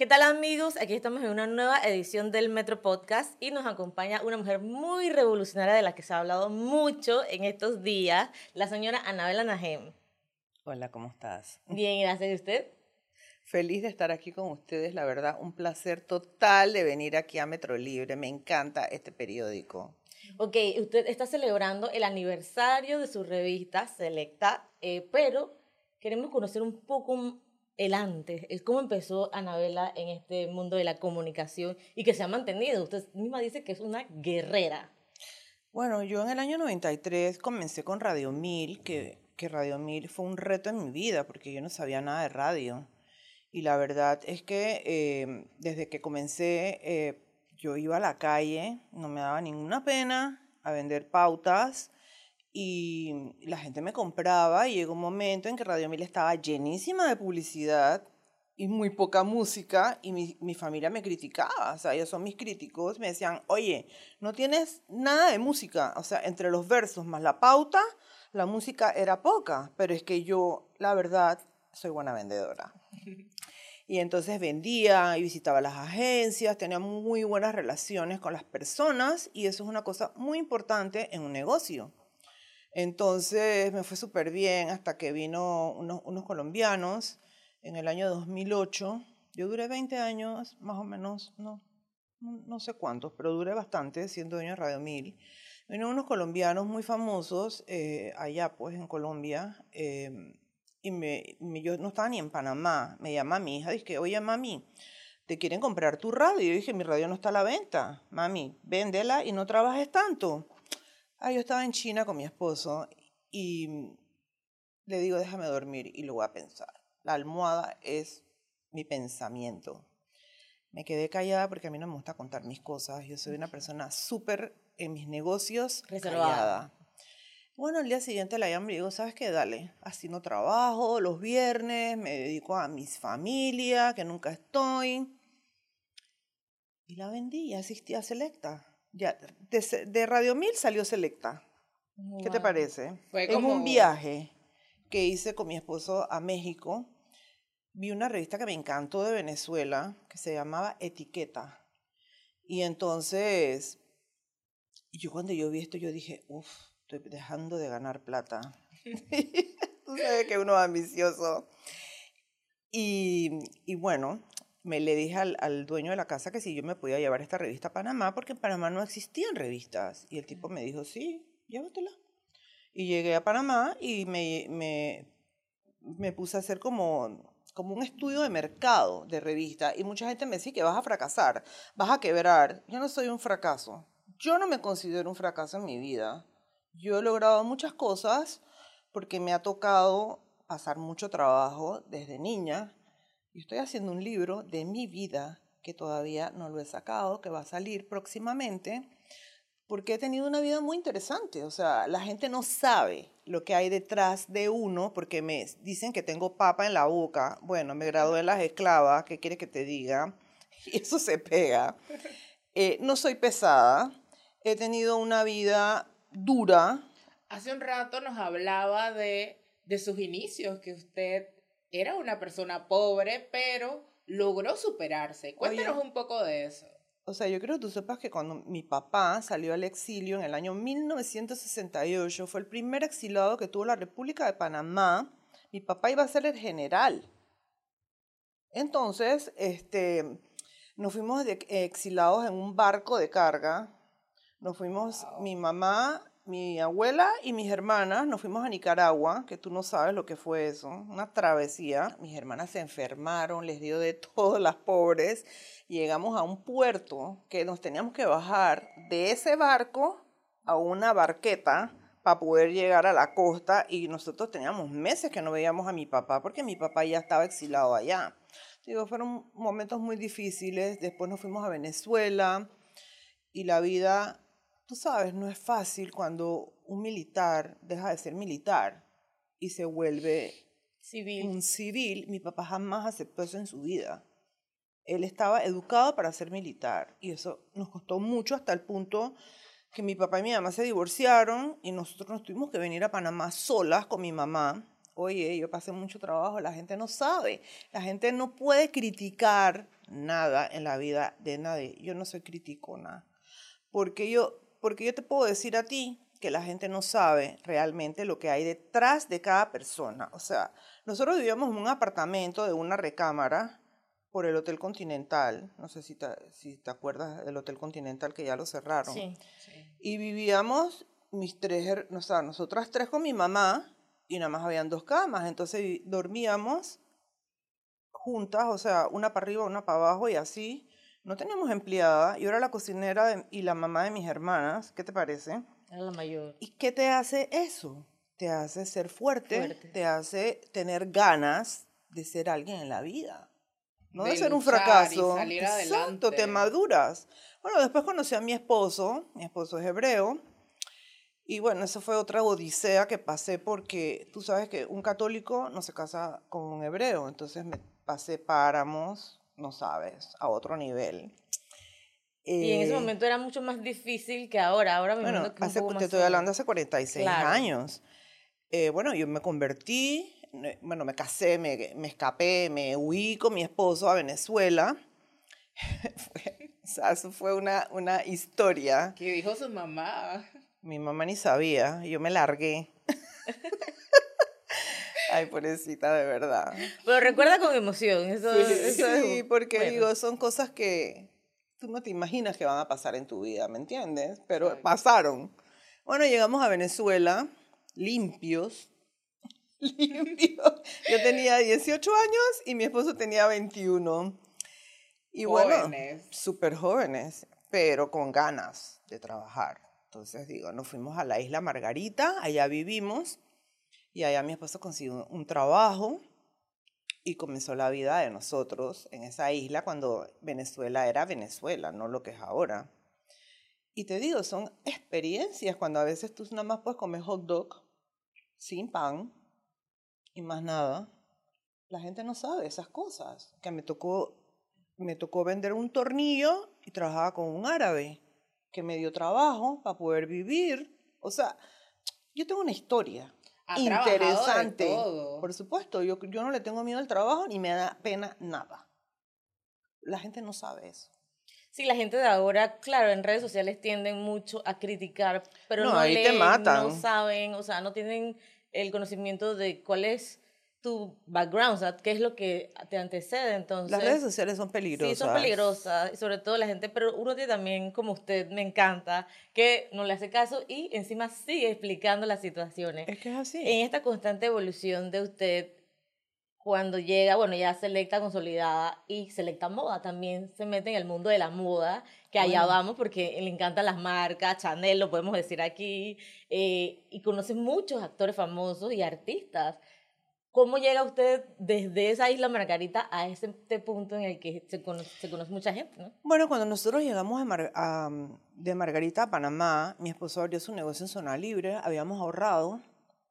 ¿Qué tal amigos? Aquí estamos en una nueva edición del Metro Podcast y nos acompaña una mujer muy revolucionaria de la que se ha hablado mucho en estos días, la señora Anabela Najem. Hola, ¿cómo estás? Bien, gracias. ¿Y usted? Feliz de estar aquí con ustedes, la verdad, un placer total de venir aquí a Metro Libre. Me encanta este periódico. Ok, usted está celebrando el aniversario de su revista Selecta, eh, pero queremos conocer un poco el antes, el cómo empezó Anabela en este mundo de la comunicación y que se ha mantenido. Usted misma dice que es una guerrera. Bueno, yo en el año 93 comencé con Radio 1000, que, que Radio 1000 fue un reto en mi vida porque yo no sabía nada de radio. Y la verdad es que eh, desde que comencé, eh, yo iba a la calle, no me daba ninguna pena a vender pautas y la gente me compraba y llegó un momento en que Radio Mil estaba llenísima de publicidad y muy poca música y mi, mi, familia me criticaba, o sea, ellos son mis críticos, me decían, oye, no tienes nada de música, o sea, entre los versos más la pauta, la música era poca, pero es que yo, la verdad, soy buena vendedora. Y entonces vendía y visitaba las agencias, tenía muy buenas relaciones con las personas y eso es una cosa muy importante en un negocio. Entonces me fue súper bien hasta que vino unos, colombianos en el año 2008. Yo duré 20 años, más o menos, no, no sé cuántos, pero duré bastante siendo dueño de Radio 1000. Vino unos colombianos muy famosos eh, allá, pues, en Colombia. Eh, y me, yo no estaba ni en Panamá. Me llama mi hija, dice, oye, mami, ¿te quieren comprar tu radio? Y dije, mi radio no está a la venta. Mami, véndela y no trabajes tanto. Ah, yo estaba en China con mi esposo y le digo, déjame dormir y lo voy a pensar. La almohada es mi pensamiento. Me quedé callada porque a mí no me gusta contar mis cosas. Yo soy una persona súper en mis negocios callada. Bueno, el día siguiente la llamo y digo, ¿sabes qué? Dale, así no trabajo, los viernes me dedico a mis familia, que nunca estoy. Y la vendí y asistí a Selecta. Ya, de, de Radio Mil salió Selecta. ¿Qué te parece? Fue como... En un viaje que hice con mi esposo a México, vi una revista que me encantó de Venezuela, que se llamaba Etiqueta. Y entonces, yo cuando yo vi esto, yo dije, uff, estoy dejando de ganar plata. Tú sabes que uno es ambicioso. Y, y bueno, me le dije al, al, dueño de la casa que si yo me podía llevar esta revista a Panamá, porque en Panamá no existían revistas. Y el tipo me dijo, sí, llévatela. Y llegué a Panamá y me, me, me puse a hacer como, como un estudio de mercado de revista. Y mucha gente me decía que vas a fracasar, vas a quebrar. Yo no soy un fracaso. Yo no me considero un fracaso en mi vida. Yo he logrado muchas cosas porque me ha tocado pasar mucho trabajo desde niña y estoy haciendo un libro de mi vida que todavía no lo he sacado, que va a salir próximamente, porque he tenido una vida muy interesante. O sea, la gente no sabe lo que hay detrás de uno, porque me dicen que tengo papa en la boca. Bueno, me gradué en las esclavas, ¿qué quiere que te diga? Y eso se pega. Eh, no soy pesada, he tenido una vida dura. Hace un rato nos hablaba de, de sus inicios, que usted era una persona pobre, pero logró superarse. Cuéntanos un poco de eso. O sea, yo creo que tú sepas que cuando mi papá salió al exilio en el año 1968, fue el primer exilado que tuvo la República de Panamá. Mi papá iba a ser el general. Entonces, este, nos fuimos de, exilados en un barco de carga nos fuimos, mi mamá, mi abuela y mis hermanas, nos fuimos a Nicaragua, que tú no sabes lo que fue eso, una travesía. Mis hermanas se enfermaron, les dio de todas las pobres. Llegamos a un puerto que nos teníamos que bajar de ese barco a una barqueta para poder llegar a la costa y nosotros teníamos meses que no veíamos a mi papá porque mi papá ya estaba exilado allá. Digo, fueron momentos muy difíciles. Después nos fuimos a Venezuela y la vida Tú sabes, no es fácil cuando un militar deja de ser militar y se vuelve civil. un civil. Mi papá jamás aceptó eso en su vida. Él estaba educado para ser militar y eso nos costó mucho hasta el punto que mi papá y mi mamá se divorciaron y nosotros nos tuvimos que venir a Panamá solas con mi mamá Oye, yo pasé mucho trabajo, la gente no sabe, la gente no puede criticar nada en la vida de nadie. Yo no soy criticona, porque yo, porque yo te puedo decir a ti que la gente no sabe realmente lo que hay detrás de cada persona. O sea, nosotros vivíamos en un apartamento de una recámara por el Hotel Continental. No sé si te, si te acuerdas del Hotel Continental que ya lo cerraron. Sí. Y vivíamos mis tres, o sea, nosotras tres con mi mamá y nada más habían dos camas. Entonces dormíamos juntas, o sea, una para arriba, una para abajo y así. No teníamos empleada. Yo era la cocinera de- y la mamá de mis hermanas. ¿Qué te parece? Era la mayor. ¿Y qué te hace eso? Te hace ser fuerte, Fuerte. te hace tener ganas de ser alguien en la vida. No de, De ser un fracaso. salir Exacto, te adelante. maduras. Bueno, después conocí a mi esposo, mi esposo es hebreo, y bueno, esa fue otra odisea que pasé porque tú sabes que un católico no se casa con un hebreo, entonces me pasé páramos, no sabes, a otro nivel. Y en ese Eh, momento era mucho más difícil que ahora. Ahora me bueno, que hace, te más estoy hablando hace 46 Claro. años. Eh, bueno, yo me convertí, bueno, me casé, me, me escapé, me huí con mi esposo a Venezuela. Fue- o sea, eso fue una, una historia. Que dijo su mamá. Mi mamá ni sabía, yo me largué. Ay, pobrecita, de verdad. Pero recuerda con emoción. Eso, eso es- Sí, porque bueno. digo, son cosas que tú no te imaginas que van a pasar en tu vida, ¿me entiendes? Pero pasaron. Bueno, llegamos a Venezuela limpios. Limpios. Yo tenía 18 años y mi esposo tenía 21. Y bueno, Jóvenes. súper jóvenes, pero con ganas de trabajar. Entonces, digo, nos fuimos a la isla Margarita, allá vivimos, y allá mi esposo consiguió un trabajo y comenzó la vida de nosotros en esa isla cuando Venezuela era Venezuela, no lo que es ahora. Y te digo, son experiencias cuando a veces tú nada más puedes comer hot dog sin pan y más nada. La gente no sabe esas cosas. Que me tocó, me tocó vender un tornillo y trabajaba con un árabe que me dio trabajo para poder vivir. O sea, yo tengo una historia Ha trabajado de interesante. todo. Por supuesto, yo, yo no le tengo miedo al trabajo ni me da pena nada. La gente no sabe eso. Sí, la gente de ahora, claro, en redes sociales tienden mucho a criticar, pero No, no, ahí te leen, matan. no saben, o sea, no tienen el conocimiento de cuál es tu background, o sea, qué es lo que te antecede. Entonces, Las redes sociales son Sí, peligrosas. son peligrosas, sobre todo la gente, pero uno tiene también, como usted, me encanta, que no le hace caso y encima sigue explicando las situaciones. Es que es así. En esta constante evolución de usted, cuando llega, bueno, ya selecta consolidada y selecta moda, también se mete en el mundo de la moda, que allá Bueno. vamos porque le encantan las marcas, Chanel, lo podemos decir aquí, eh, y conoce muchos actores famosos y artistas. ¿Cómo llega usted desde esa isla Margarita a este punto en el que se conoce, se conoce mucha gente, no? Bueno, cuando nosotros llegamos de, Mar- a, de Margarita a Panamá, mi esposo abrió su negocio en zona libre, habíamos ahorrado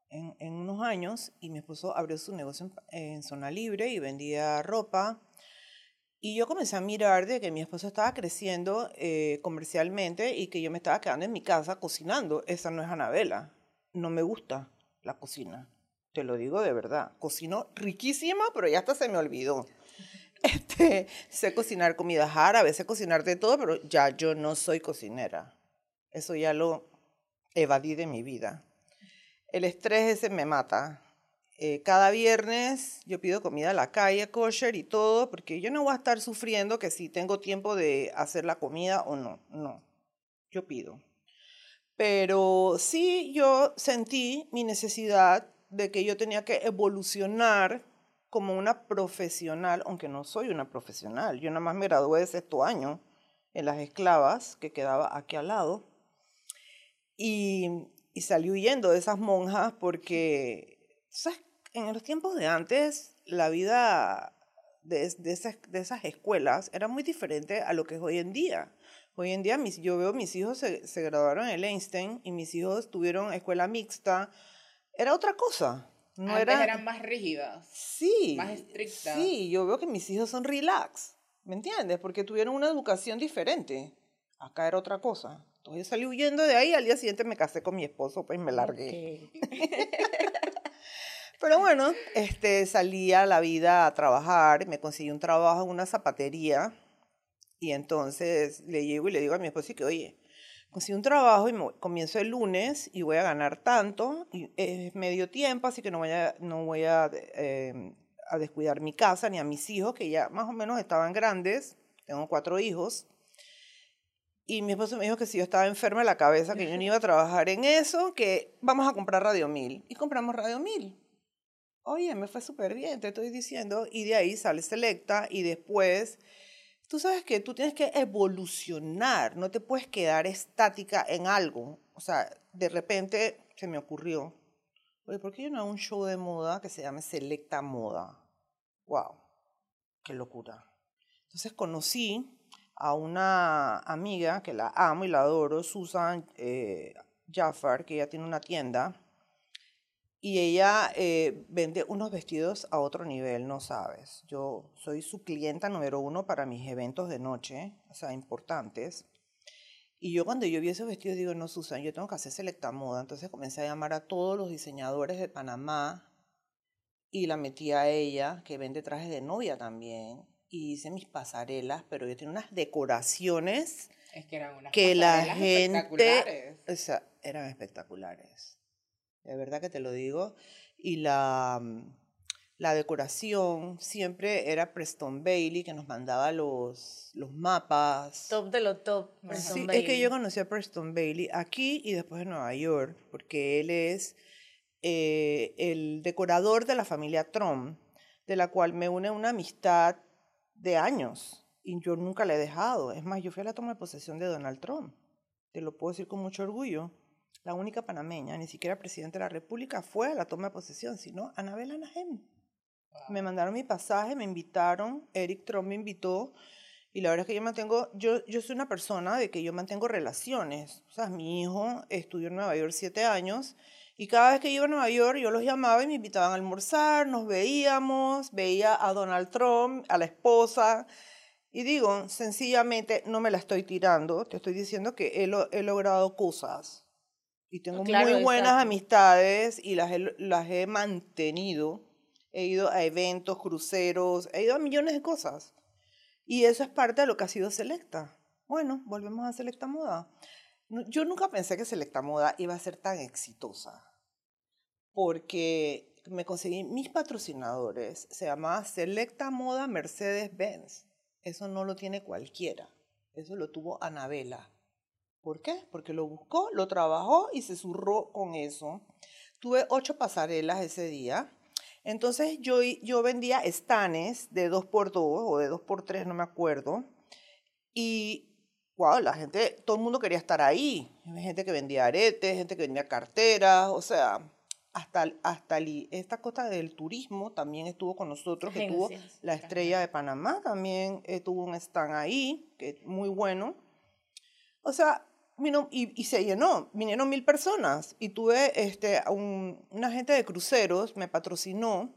en, en unos años y mi esposo abrió su negocio en, en zona libre y vendía ropa. Y yo comencé a mirar de que mi esposo estaba creciendo eh, comercialmente y que yo me estaba quedando en mi casa cocinando. Esa no es Anabela. No me gusta la cocina. Te lo digo de verdad. Cocino riquísima, pero ya hasta se me olvidó. Este, sé cocinar comidas árabes, sé cocinar de todo, pero ya yo no soy cocinera. Eso ya lo evadí de mi vida. El estrés ese me mata. Eh, cada viernes yo pido comida a la calle, kosher y todo, porque yo no voy a estar sufriendo que si tengo tiempo de hacer la comida o no. No, yo pido. Pero sí yo sentí mi necesidad de que yo tenía que evolucionar como una profesional, aunque no soy una profesional. Yo nada más me gradué de sexto año en las esclavas, que quedaba aquí al lado. Y, y salí huyendo de esas monjas porque, ¿sabes? En los tiempos de antes, la vida de, de esas, de esas escuelas era muy diferente a lo que es hoy en día. Hoy en día mis, yo veo mis hijos se, se graduaron en el Einstein y mis hijos tuvieron escuela mixta. Era otra cosa. No Antes era, eran más rígidas. Sí. más estrictas. Sí, yo veo que mis hijos son relax, ¿me entiendes? Porque tuvieron una educación diferente. Acá era otra cosa. Entonces yo salí huyendo de ahí, al día siguiente me casé con mi esposo, pues me largué. Pero bueno, este, salí a la vida a trabajar, me conseguí un trabajo en una zapatería y entonces le llego y le digo a mi esposo que, oye, conseguí un trabajo y comienzo el lunes y voy a ganar tanto, es medio tiempo, así que no voy a, no eh, a descuidar mi casa ni a mis hijos, que ya más o menos estaban grandes, tengo cuatro hijos. Y mi esposo me dijo que si yo estaba enferma de la cabeza, que yo no iba a trabajar en eso, que vamos a comprar Radio 1000. Y compramos Radio 1000. Oye, me fue súper bien, te estoy diciendo. Y de ahí sale Selecta y después, tú sabes que tú tienes que evolucionar, no te puedes quedar estática en algo. O sea, de repente se me ocurrió, oye, ¿por qué yo no hago un show de moda que se llame Selecta Moda? ¡Wow! ¡Qué locura! Entonces conocí a una amiga que la amo y la adoro, Susan eh, Jaffar, que ella tiene una tienda y ella eh, vende unos vestidos a otro nivel, no sabes. Yo soy su clienta número uno para mis eventos de noche, o sea, importantes. Y yo cuando yo vi esos vestidos digo, no, Susan, yo tengo que hacer selecta moda. Entonces comencé a llamar a todos los diseñadores de Panamá y la metí a ella, que vende trajes de novia también. Y hice mis pasarelas, pero yo tenía unas decoraciones es que, eran unas que la gente... O sea, eran espectaculares de verdad que te lo digo. Y la, mm, la decoración siempre era Preston Bailey, que nos mandaba los, los mapas. Top de lo top. sí, es que yo conocí a Preston Bailey aquí y después en Nueva York, porque él es eh, el decorador de la familia Trump, de la cual me une una amistad de años. Y yo nunca le he dejado. Es más, yo fui a la toma de posesión de Donald Trump. Te lo puedo decir con mucho orgullo la única panameña, ni siquiera presidente de la República, fue a la toma de posesión, sino Anabel Anahem. Me mandaron mi pasaje, me invitaron, Eric Trump me invitó, y la verdad es que yo mantengo, yo, yo soy una persona de que yo mantengo relaciones. O sea, mi hijo estudió en Nueva York siete años, y cada vez que iba a Nueva York yo los llamaba y me invitaban a almorzar, nos veíamos, veía a Donald Trump, a la esposa, y digo, sencillamente no me la estoy tirando, te estoy diciendo que he, he logrado cosas y tengo muy buenas amistades y las he, las he mantenido. He ido a eventos, cruceros, he ido a millones de cosas. Y eso es parte de lo que ha sido Selecta. Bueno, volvemos a Selecta Moda. Yo nunca pensé que Selecta Moda iba a ser tan exitosa. Porque me conseguí mis patrocinadores. Se llamaba Selecta Moda Mercedes-Benz. Eso no lo tiene cualquiera. Eso lo tuvo Anabela. ¿Por qué? Porque lo buscó, lo trabajó y se zurró con eso. Tuve ocho pasarelas ese día. Entonces yo, yo vendía estanes de dos por dos o de dos por tres, no me acuerdo. Y, wow, la gente, todo el mundo quería estar ahí. Gente que vendía aretes, gente que vendía carteras, o sea, hasta, hasta esta cosa del turismo también estuvo con nosotros, que tuvo la estrella de Panamá, también eh, tuvo un stand ahí, que es muy bueno. O sea, y, se llenó, vinieron mil personas y tuve este, un, agente de cruceros, me patrocinó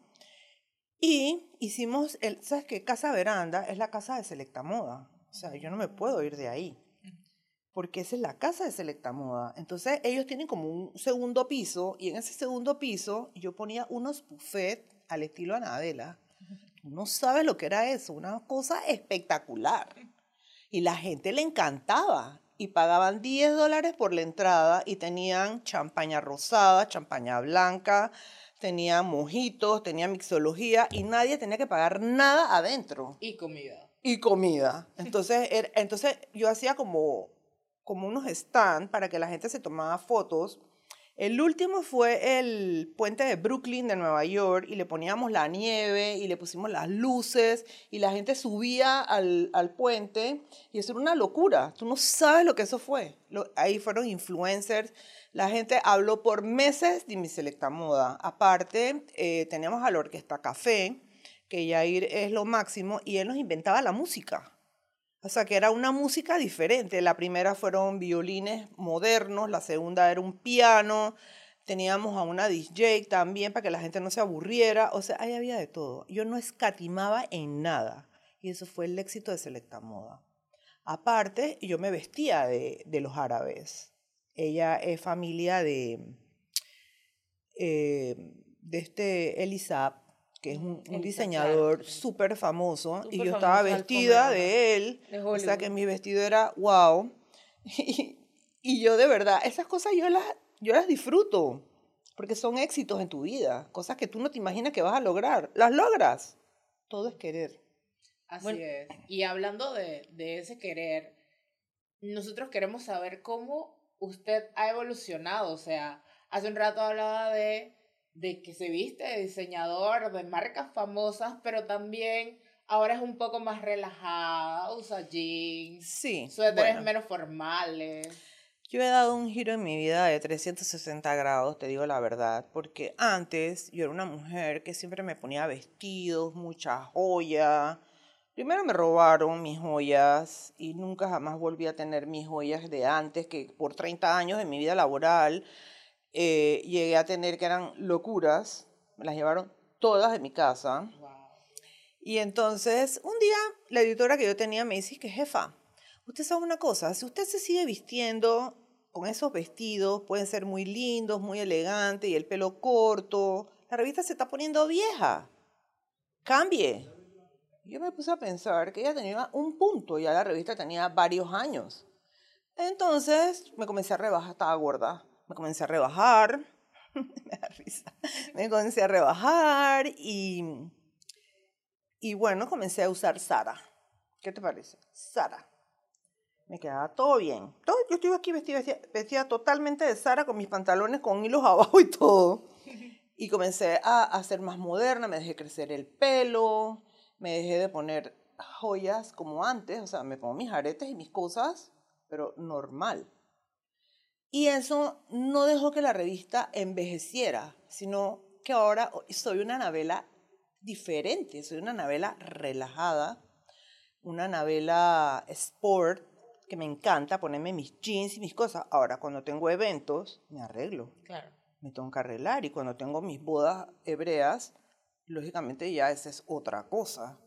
y hicimos, el, ¿sabes qué? Casa Veranda es la casa de Selecta Moda. O sea, yo no me puedo ir de ahí porque esa es la casa de Selecta Moda. Entonces ellos tienen como un segundo piso y en ese segundo piso yo ponía unos buffets al estilo Anabela. no sabes lo que era eso, una cosa espectacular. Y la gente le encantaba y pagaban 10 dólares por la entrada y tenían champaña rosada, champaña blanca, tenían mojitos, tenían mixología y nadie tenía que pagar nada adentro. Y comida. Y comida. Entonces, entonces yo hacía como, como unos stands para que la gente se tomara fotos el último fue el puente de Brooklyn de Nueva York y le poníamos la nieve y le pusimos las luces y la gente subía al, puente y eso era una locura. Tú no sabes lo que eso fue. ahí fueron influencers. La gente habló por meses de mi selecta moda. Aparte, eh, teníamos a la Orquesta Café, que Yair es lo máximo, y él nos inventaba la música. O sea, que era una música diferente. La primera fueron violines modernos, la segunda era un piano, teníamos a una DJ también para que la gente no se aburriera. O sea, ahí había de todo. Yo no escatimaba en nada. Y eso fue el éxito de Selecta Moda. Aparte, yo me vestía de, los árabes. Ella es familia de, eh, de este Elisab, que es un, diseñador súper famoso, y yo estaba vestida de él, de o sea que mi vestido era wow, y, y yo de verdad, esas cosas yo las, yo las disfruto, porque son éxitos en tu vida, cosas que tú no te imaginas que vas a lograr, las logras, todo es querer. Así Bueno. es. Y hablando de, de ese querer, nosotros queremos saber cómo usted ha evolucionado. O sea, hace un rato hablaba de, de que se viste de diseñador, de marcas famosas, pero también ahora es un poco más relajada, usa jeans, Sí, suéteres bueno. menos formales. Yo he dado un giro en mi vida de 360 grados, te digo la verdad, porque antes yo era una mujer que siempre me ponía vestidos, mucha joya. Primero me robaron mis joyas y nunca jamás volví a tener mis joyas de antes, que por 30 años de mi vida laboral eh, llegué a tener que eran locuras. Me las llevaron todas de mi casa. Wow. Y entonces, un día, la editora que yo tenía me dice que, jefa, usted sabe una cosa, si usted se sigue vistiendo con esos vestidos, pueden ser muy lindos, muy elegantes, y el pelo corto, la revista se está poniendo vieja. Cambie. Yo me puse a pensar que ella tenía un punto, ya la revista tenía varios años. Entonces, me comencé a rebajar, estaba gorda, me comencé a rebajar, me da risa, me comencé a rebajar y y bueno, comencé a usar Sara. ¿Qué te parece? Sara. Me quedaba todo bien. Todo, yo estuve aquí vestida, vestida, totalmente de Sara con mis pantalones con hilos abajo y todo. Y comencé a, a ser más moderna, me dejé crecer el pelo, me dejé de poner joyas como antes, o sea, me pongo mis aretes y mis cosas, pero normal. Y eso no dejó que la revista envejeciera, sino que ahora soy una novela diferente, soy una novela relajada, una novela sport, que me encanta ponerme mis jeans y mis cosas. Ahora, cuando tengo eventos, me arreglo, Claro. me tengo que arreglar y cuando tengo mis bodas hebreas, lógicamente ya esa es otra cosa.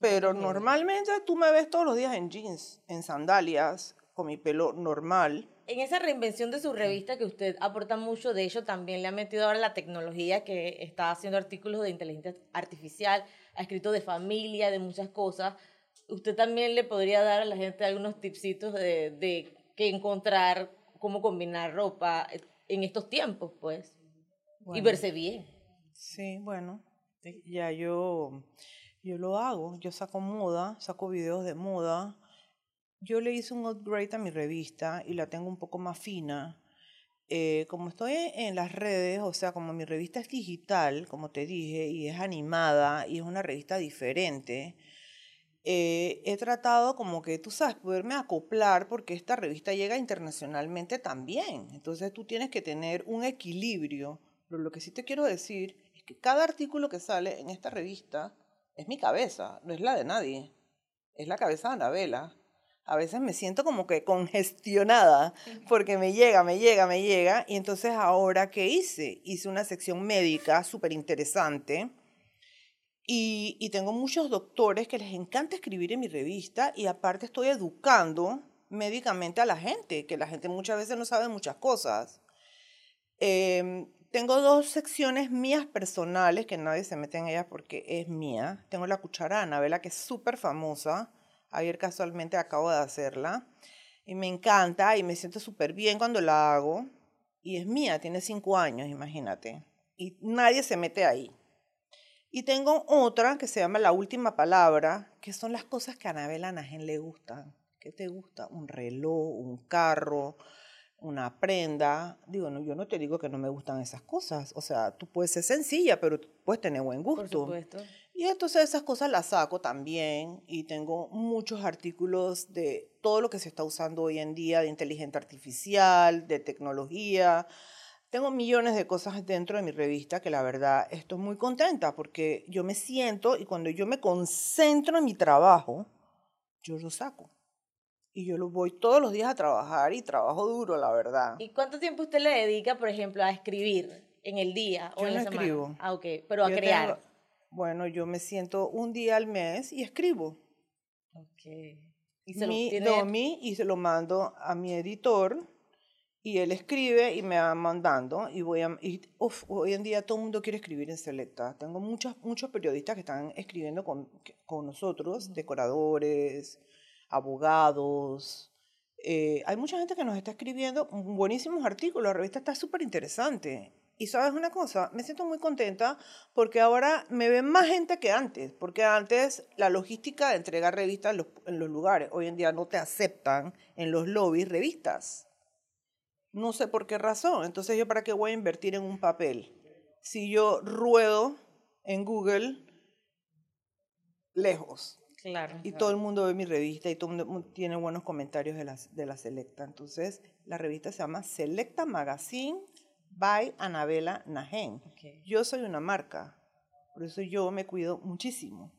Pero normalmente tú me ves todos los días en jeans, en sandalias, con mi pelo normal. En esa reinvención de su revista que usted aporta mucho, de hecho también le ha metido ahora la tecnología que está haciendo artículos de inteligencia artificial, ha escrito de familia, de muchas cosas. Usted también le podría dar a la gente algunos tipsitos de, de qué encontrar, cómo combinar ropa en estos tiempos, pues, y verse bien. Sí, bueno, ya yo, yo lo hago, yo saco moda, saco videos de moda. Yo le hice un upgrade a mi revista y la tengo un poco más fina. Eh, como estoy en las redes, o sea, como mi revista es digital, como te dije, y es animada y es una revista diferente, eh, he tratado como que, tú sabes, poderme acoplar porque esta revista llega internacionalmente también. Entonces tú tienes que tener un equilibrio. Pero lo que sí te quiero decir es que cada artículo que sale en esta revista es mi cabeza, no es la de nadie. Es la cabeza de Anabela. A veces me siento como que congestionada porque me llega, me llega, me llega. Y entonces ahora, ¿qué hice? Hice una sección médica súper interesante. Y, y tengo muchos doctores que les encanta escribir en mi revista y aparte estoy educando médicamente a la gente, que la gente muchas veces no sabe muchas cosas. Em, tengo dos secciones mías personales, que nadie se mete en ellas porque es mía. Tengo la cuchara Anabela, que es súper famosa. Ayer casualmente acabo de hacerla. Y me encanta y me siento súper bien cuando la hago. Y es mía, tiene cinco años, imagínate. Y nadie se mete ahí. Y tengo otra que se llama La Última Palabra, que son las cosas que a Anabela Najen le gustan. ¿Qué te gusta? Un reloj, un carro, una prenda. Digo, no, yo no te digo que no me gustan esas cosas. O sea, tú puedes ser sencilla, pero puedes tener buen Por gusto. supuesto. Y entonces esas cosas las saco también y tengo muchos artículos de todo lo que se está usando hoy en día, de inteligencia artificial, de tecnología. Tengo millones de cosas dentro de mi revista que la verdad estoy muy contenta porque yo me siento y cuando yo me concentro en mi trabajo, yo lo saco. Y yo lo voy todos los días a trabajar y trabajo duro, la verdad. ¿Y cuánto tiempo usted le dedica, por ejemplo, a escribir en el día o en la no semana? escribo. Ah, ok, pero a Yo crear. tengo- bueno, yo me siento un día al mes y escribo. Ok. Y se lo mi tiene- Domi y se lo mando a mi editor Y él escribe y me va mandando y voy a, y, uf, hoy en día todo el mundo quiere escribir en Selecta. Tengo muchos, muchos periodistas que están escribiendo con, con nosotros, decoradores, abogados. Eh, hay mucha gente que nos está escribiendo buenísimos artículos, la revista está súper interesante. Y sabes una cosa, me siento muy contenta porque ahora me ven más gente que antes, porque antes la logística de entregar revistas en los, en los lugares, hoy en día no te aceptan en los lobbies revistas. No sé por qué razón. Entonces yo para qué voy a invertir en un papel. Si yo ruedo en Google lejos. Claro. Y todo el mundo ve mi revista y todo el mundo tiene buenos comentarios de la, de la Selecta. Entonces, la revista se llama Selecta Magazine by Anabela Najen. Ok. Yo soy una marca, por eso yo me cuido muchísimo.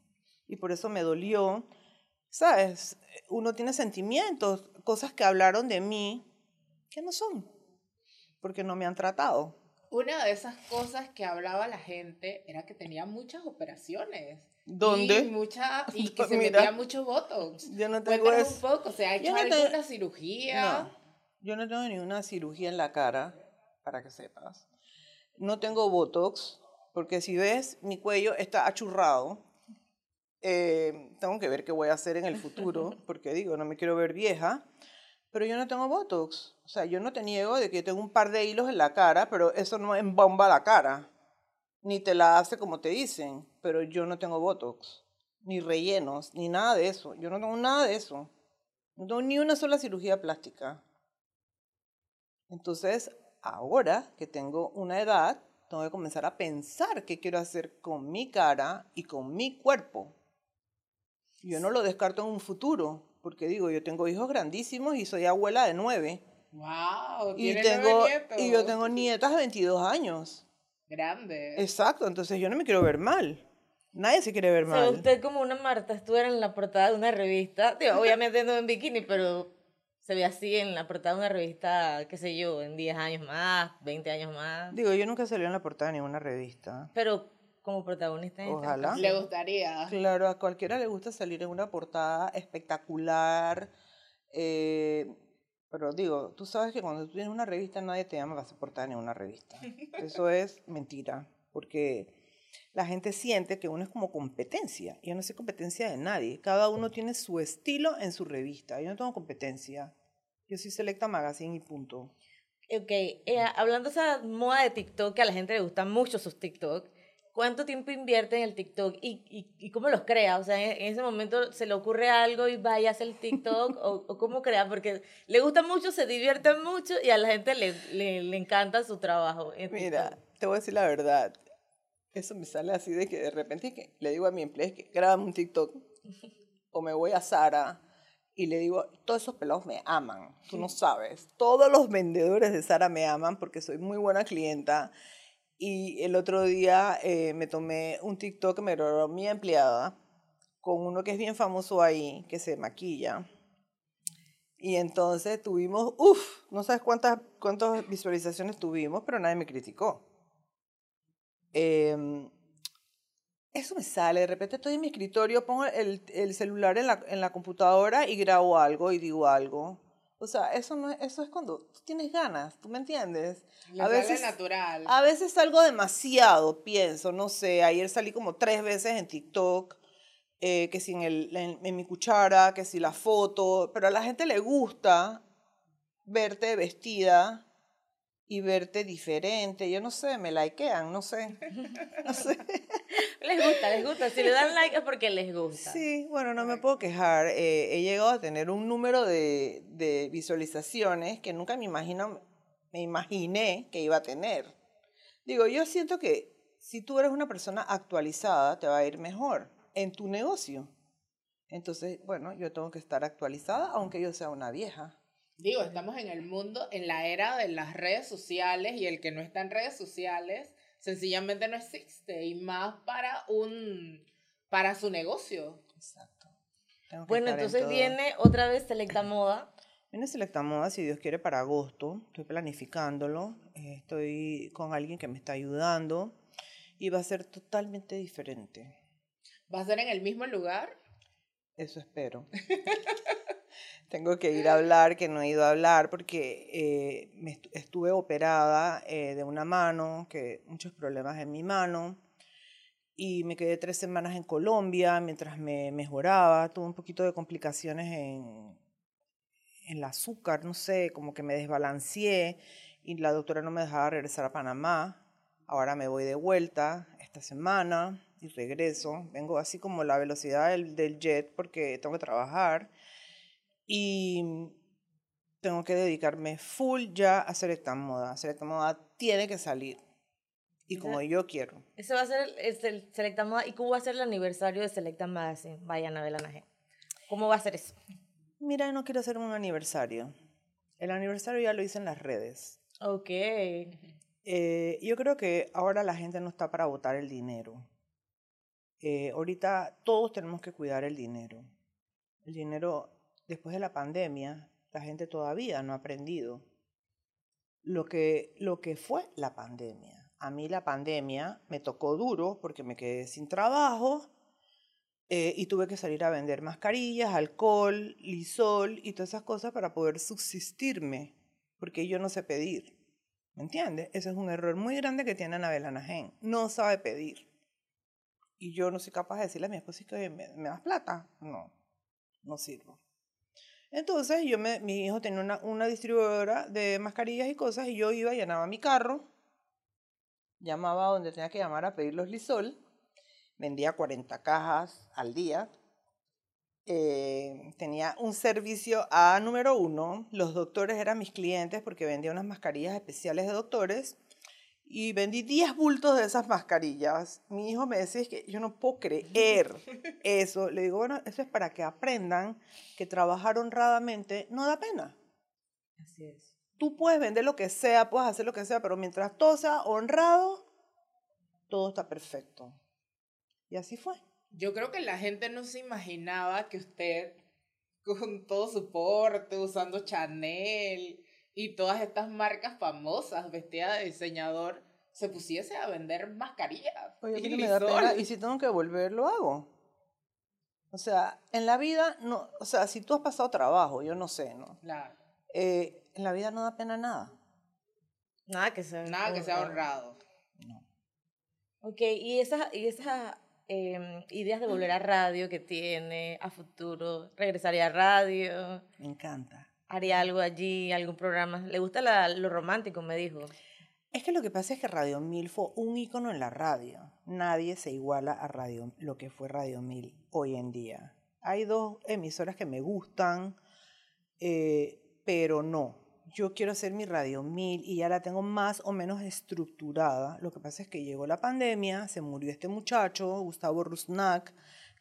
Y por eso me dolió, ¿sabes? Uno tiene sentimientos, cosas que hablaron de mí que no son, porque no me han tratado. Una de esas cosas que hablaba la gente era que tenía muchas operaciones. ¿Dónde? Y, mucha, y que se Mira. metía mucho botox. Yo no tengo Cuéntanos eso. un poco, ¿se ha hecho no alguna cirugía? No, yo no tengo ninguna cirugía en la cara, para que sepas. No tengo Botox, porque si ves, mi cuello está achurrado. Eh, tengo que ver qué voy a hacer en el futuro, porque digo, no me quiero ver vieja. Pero yo no tengo Botox. O sea, yo no te niego de que tengo un par de hilos en la cara, pero eso no embomba la cara. Ni te la hace como te dicen. Pero yo no tengo Botox. Ni rellenos, ni nada de eso. Yo no tengo nada de eso. No tengo ni una sola cirugía plástica. Entonces, ahora que tengo una edad, tengo que comenzar a pensar qué quiero hacer con mi cara y con mi cuerpo. Yo no lo descarto en un futuro, porque digo, yo tengo hijos grandísimos y soy abuela de nueve. ¡Wow! Y, tengo, y yo tengo nietas de 22 años. Grande. Exacto, entonces yo no me quiero ver mal. Nadie se quiere ver O sea, mal. usted como una Marta estuviera en la portada de una revista, digo, obviamente no en bikini, pero se ve así en la portada de una revista, qué sé yo, en 10 años más, 20 años más, Digo, yo nunca salí en la portada de ninguna revista. pero como protagonista en Ojalá. ocasión. Le gustaría. Claro, a cualquiera le gusta salir en una portada espectacular. eh, pero digo, tú sabes que cuando tú tienes una revista nadie te llama para hacer portada en una revista. Eso es mentira, porque la gente siente que uno es como competencia. Yo no soy competencia de nadie. Cada uno tiene su estilo en su revista. Yo no tengo competencia. Yo soy Selecta Magazine y punto. Ok, eh, hablando de esa moda de TikTok, que a la gente le gustan mucho sus TikTok, ¿cuánto tiempo invierte en el TikTok y, y, y cómo los crea? O sea, en, en ese momento se le ocurre algo y vaya a hacer el TikTok o, o cómo crea, porque le gusta mucho, se divierte mucho y a la gente le, le, le encanta su trabajo. en Mira, te voy a decir la verdad. Eso me sale así de que de repente que le digo a mi empleado que grábame un TikTok. O me voy a Sara y le digo, todos esos pelados me aman. Tú no sabes. Todos los vendedores de Sara me aman porque soy muy buena clienta. Y el otro día eh, me tomé un TikTok que me grabó mi empleada con uno que es bien famoso ahí, que se maquilla. Y entonces tuvimos, uff, no sabes cuántas, cuántas visualizaciones tuvimos, pero nadie me criticó. Em, eso me sale, de repente estoy en mi escritorio, pongo el, el celular en la, en la computadora y grabo algo y digo algo. O sea, eso, no es, eso es cuando tú tienes ganas, ¿tú me entiendes? Le a veces- natural. A veces salgo demasiado, pienso, no sé, ayer salí como tres veces en TikTok, eh, que si en, el, en, en mi cuchara, que si la foto, pero a la gente le gusta verte vestida y verte diferente, yo no sé, me likean, no sé, no sé. Les gusta, les gusta. Si le dan like es porque les gusta. Sí, bueno, no me puedo quejar, eh, he llegado a tener un número de, de visualizaciones que nunca me, imagino, me imaginé que iba a tener. Digo, yo siento que si tú eres una persona actualizada, te va a ir mejor en tu negocio. Entonces, bueno, yo tengo que estar actualizada, aunque yo sea una vieja. Digo, estamos en el mundo, en la era de las redes sociales y el que no está en redes sociales sencillamente no existe y más para un para su negocio. Exacto. Bueno, en entonces viene otra vez Selecta Moda. Viene Selecta Moda, si Dios quiere, para agosto. Estoy planificándolo. eh, estoy con alguien que me está ayudando. Y va a ser totalmente diferente. ¿Va a ser en el mismo lugar? Eso espero. tengo que ir a hablar, que no he ido a hablar porque eh, me estuve operada eh, de una mano, que muchos problemas en mi mano. Y me quedé tres semanas en Colombia mientras me mejoraba. Tuve un poquito de complicaciones en, en el azúcar, no sé, como que me desbalanceé y la doctora no me dejaba regresar a Panamá. Ahora me voy de vuelta esta semana y regreso. Vengo así como la velocidad del, del jet porque tengo que trabajar y tengo que dedicarme full ya a Selecta Moda. Selecta Moda tiene que salir y como yo quiero. Ese va a ser el, el Selecta Moda y cómo va a ser el aniversario de Selecta Magazine. Vaya, Anabel Anaje. ¿Cómo va a ser eso? Mira, no quiero hacer un aniversario. El aniversario ya lo hice en las redes. Ok. Eh, yo creo que ahora la gente no está para votar el dinero. Eh, ahorita todos tenemos que cuidar el dinero. El dinero, después de la pandemia, la gente todavía no ha aprendido lo que, lo que fue la pandemia. A mí la pandemia me tocó duro porque me quedé sin trabajo eh, y tuve que salir a vender mascarillas, alcohol, lisol y todas esas cosas para poder subsistirme, porque yo no sé pedir. ¿Me entiendes? Ese es un error muy grande que tiene Anabel Anajen. No sabe pedir. Y yo no soy capaz de decirle a mi esposo que me, me das plata. No, no sirvo. Entonces, yo me, mi hijo tenía una, una distribuidora de mascarillas y cosas y yo iba, llenaba mi carro, llamaba donde tenía que llamar a pedir los lisol vendía 40 cajas al día. Eh, tenía un servicio A número uno. Los doctores eran mis clientes porque vendía unas mascarillas especiales de doctores. Y vendí 10 bultos de esas mascarillas. Mi hijo me decía, es que yo no puedo creer eso. Le digo, bueno, eso es para que aprendan que trabajar honradamente no da pena. Así es. Tú puedes vender lo que sea, puedes hacer lo que sea, pero mientras todo sea honrado, todo está perfecto. Y así fue. Yo creo que la gente no se imaginaba que usted, con todo su porte, usando Chanel y todas estas marcas famosas, vestida de diseñador, se pusiese a vender mascarillas. Oye, y, me da pena, y si tengo que volver, lo hago. O sea, en la vida, no, o sea, si tú has pasado trabajo, yo no sé, ¿no? Claro. Eh, en la vida no da pena nada. Nada que sea. Nada que sea honrado. No. Ok, y esas, y esas em, ideas de volver a radio que tiene a futuro, regresaría a radio, Me encanta. Haría algo allí, algún programa. ¿Le gusta lo romántico? Me dijo. Es que lo que pasa es que Radio Mil fue un ícono en la radio. Nadie se iguala a Radio, lo que fue Radio Mil hoy en día. Hay dos emisoras que me gustan, eh, pero no. Yo quiero hacer mi Radio Mil y ya la tengo más o menos estructurada. Lo que pasa es que llegó la pandemia, se murió este muchacho, Gustavo Rusnak,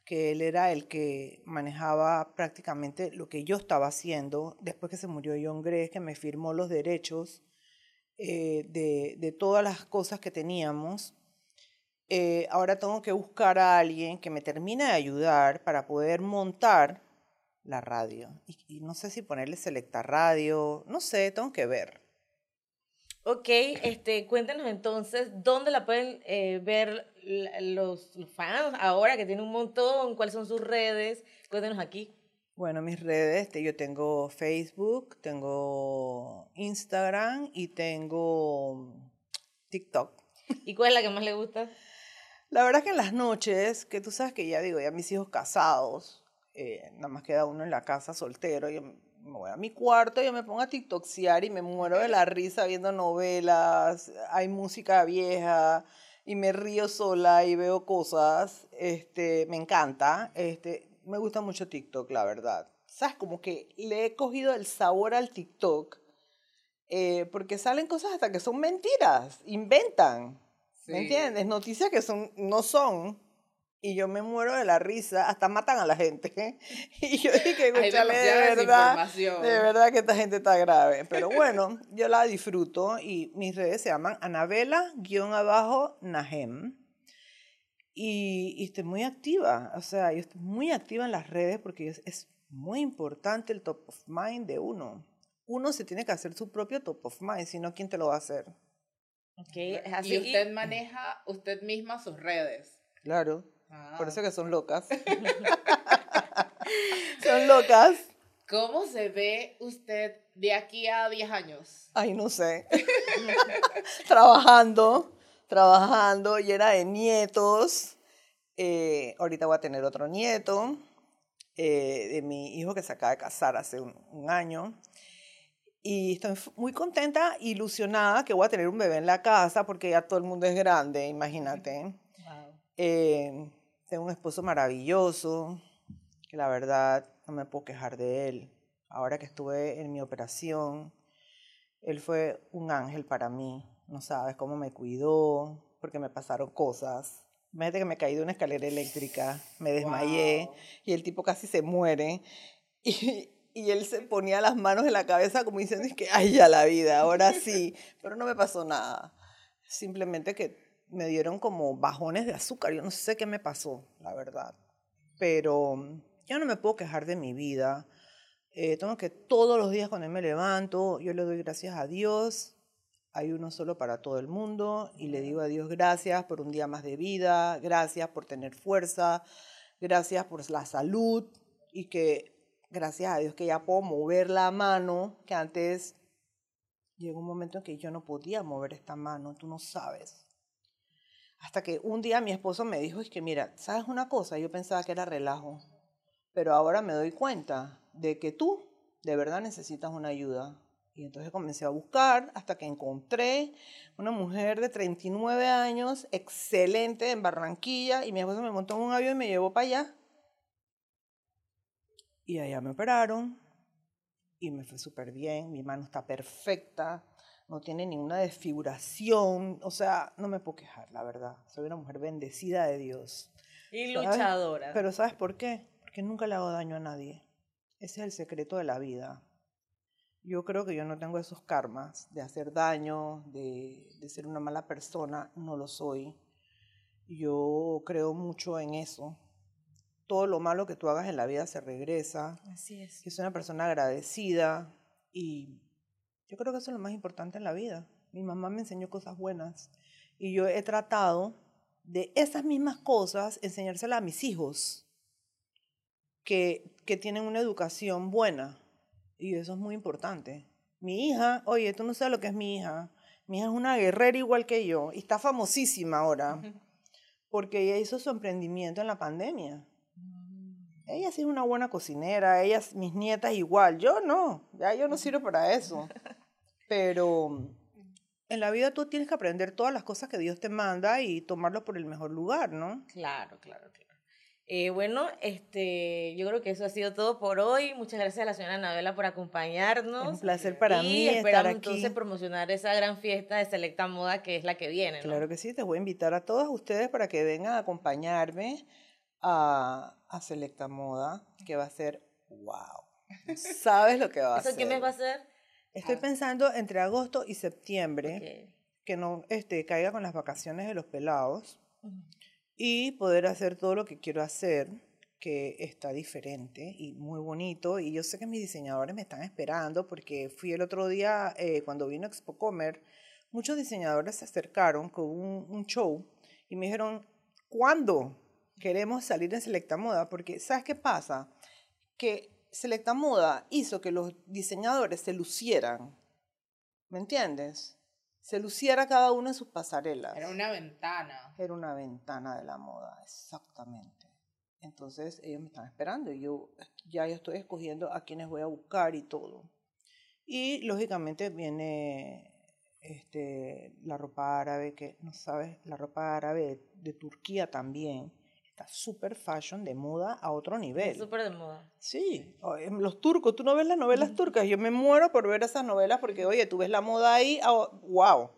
que él era el que manejaba prácticamente lo que yo estaba haciendo. Después que se murió John Gray, que me firmó los derechos eh, de, de todas las cosas que teníamos. Eh, ahora tengo que buscar a alguien que me termine de ayudar para poder montar la radio. Y, y no sé si ponerle Selecta Radio, no sé, tengo que ver. Ok, este, cuéntanos entonces, ¿dónde la pueden eh, ver los, los fans ahora que tiene un montón? ¿Cuáles son sus redes? Cuéntanos aquí. Bueno, mis redes, te- yo tengo Facebook, tengo Instagram y tengo TikTok. ¿Y cuál es la que más le gusta? La verdad que en las noches, que tú sabes que ya digo, ya mis hijos casados, eh, nada más queda uno en la casa soltero, yo me voy a mi cuarto, yo me pongo a tiktokear y me muero de la risa viendo novelas, hay música vieja y me río sola y veo cosas, este, me encanta, este, me gusta mucho TikTok, la verdad. ¿Sabes? Como que le he cogido el sabor al TikTok, eh, porque salen cosas hasta que son mentiras, inventan. ¿Me entiendes? Noticias que son, no son. Y yo me muero de la risa, hasta matan a la gente. Y yo dije, Hay escúchale, de verdad, de verdad que esta gente está grave. Pero bueno, yo la disfruto y mis redes se llaman Anabela-Nahem. Y, y estoy muy activa, o sea, yo estoy muy activa en las redes porque es, es muy importante el top of mind de uno. Uno se tiene que hacer su propio top of mind, si no, ¿quién te lo va a hacer? Ok, es así. Y usted maneja usted misma sus redes. Claro. Ah. Por eso que son locas. son locas. ¿Cómo se ve usted de aquí a 10 años? Ay, no sé. trabajando, trabajando, llena de nietos. Eh, ahorita voy a tener otro nieto eh, de mi hijo que se acaba de casar hace un, un año. Y estoy muy contenta, ilusionada que voy a tener un bebé en la casa porque ya todo el mundo es grande, imagínate. Eh, tengo un esposo maravilloso, que la verdad no me puedo quejar de él. Ahora que estuve en mi operación, él fue un ángel para mí. No sabes cómo me cuidó, porque me pasaron cosas. Imagínate que me caí de una escalera eléctrica, me desmayé Wow. y el tipo casi se muere. Y, y él se ponía las manos en la cabeza como diciendo, es que, ay, ya la vida, ahora sí. Pero no me pasó nada. Simplemente que me dieron como bajones de azúcar. Yo no sé qué me pasó, la verdad. Pero mm, yo no me puedo quejar de mi vida. Eh, tengo que todos los días cuando me levanto, yo le doy gracias a Dios. Hay uno solo para todo el mundo y le digo a Dios gracias por un día más de vida, gracias por tener fuerza, gracias por la salud y que gracias a Dios que ya puedo mover la mano, que antes llegó un momento en que yo no podía mover esta mano, tú no sabes. Hasta que un día mi esposo me dijo, es que mira, ¿sabes una cosa? Yo pensaba que era relajo, pero ahora me doy cuenta de que tú de verdad necesitas una ayuda. Y entonces comencé a buscar hasta que encontré una mujer de 39 años, excelente en Barranquilla, y mi esposo me montó en un avión y me llevó para allá. Y allá me operaron y me fue súper bien, mi mano está perfecta, no tiene ninguna desfiguración, o sea, no me puedo quejar, la verdad. Soy una mujer bendecida de Dios. Y ¿Sabes? luchadora. Pero ¿sabes por qué? Porque nunca le hago daño a nadie. Ese es el secreto de la vida. Yo creo que yo no tengo esos karmas de hacer daño, de, de ser una mala persona, no lo soy. Yo creo mucho en eso. Todo lo malo que tú hagas en la vida se regresa. Así es. Que soy una persona agradecida y yo creo que eso es lo más importante en la vida. Mi mamá me enseñó cosas buenas y yo he tratado de esas mismas cosas enseñárselas a mis hijos que, que tienen una educación buena y eso es muy importante. Mi hija, oye, tú no sabes lo que es mi hija. Mi hija es una guerrera igual que yo y está famosísima ahora porque ella hizo su emprendimiento en la pandemia. Ella sí es una buena cocinera, ellas, mis nietas igual, yo no, ya yo no sirvo para eso. Pero en la vida tú tienes que aprender todas las cosas que Dios te manda y tomarlo por el mejor lugar, ¿no? Claro, claro, claro. Eh, bueno, este, yo creo que eso ha sido todo por hoy. Muchas gracias a la señora Anabela por acompañarnos. Es un placer para y mí estar aquí. entonces promocionar esa gran fiesta de Selecta Moda que es la que viene, ¿no? Claro que sí, te voy a invitar a todos ustedes para que vengan a acompañarme a, a Selecta Moda, que va a ser wow. ¿Sabes lo que va a ¿Eso ser? qué mes va a ser? Estoy pensando entre agosto y septiembre. Que no este, caiga con las vacaciones de los pelados y poder hacer todo lo que quiero hacer, que está diferente y muy bonito. Y yo sé que mis diseñadores me están esperando porque fui el otro día, eh, cuando vino Expo Comer, muchos diseñadores se acercaron con un, un show y me dijeron, ¿cuándo queremos salir en Selecta Moda? Porque, ¿sabes qué pasa? Que Selecta Moda hizo que los diseñadores se lucieran. ¿Me entiendes? Se luciera cada uno en sus pasarelas. Era una ventana. Era una ventana de la moda, exactamente. Entonces ellos me están esperando y yo ya yo estoy escogiendo a quienes voy a buscar y todo. Y lógicamente viene este, la ropa árabe, que no sabes, la ropa árabe de, de Turquía también. Está súper fashion de moda a otro nivel. Súper de moda. Sí, em, los turcos, tú no ves las novelas turcas, yo me muero por ver esas novelas porque, oye, tú ves la moda ahí, ah, wow.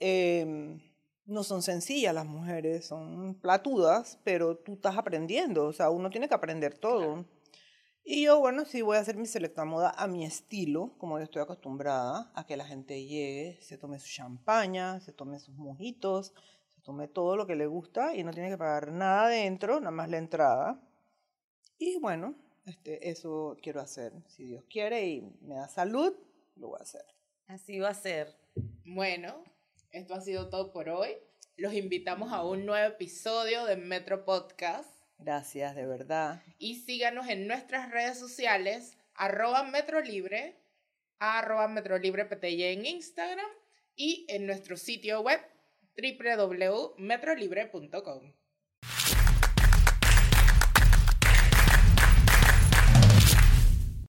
Em, no son sencillas las mujeres, son platudas, pero tú estás aprendiendo, o sea, uno tiene que aprender todo. Y yo, bueno, sí voy a hacer mi selecta moda a mi estilo, como yo estoy acostumbrada, a que la gente llegue, se tome su champaña, se tome sus mojitos, tome todo lo que le gusta y no tiene que pagar nada dentro, nada más la entrada. Y bueno, este, eso quiero hacer. Si Dios quiere y me da salud, lo voy a hacer. Así va a ser. Bueno, esto ha sido todo por hoy. Los invitamos a un nuevo episodio de Metro Podcast. Gracias, de verdad. Y síganos en nuestras redes sociales, arroba metrolibre, arroba metrolibrePTY en Instagram y en nuestro sitio web www.metrolibre.com.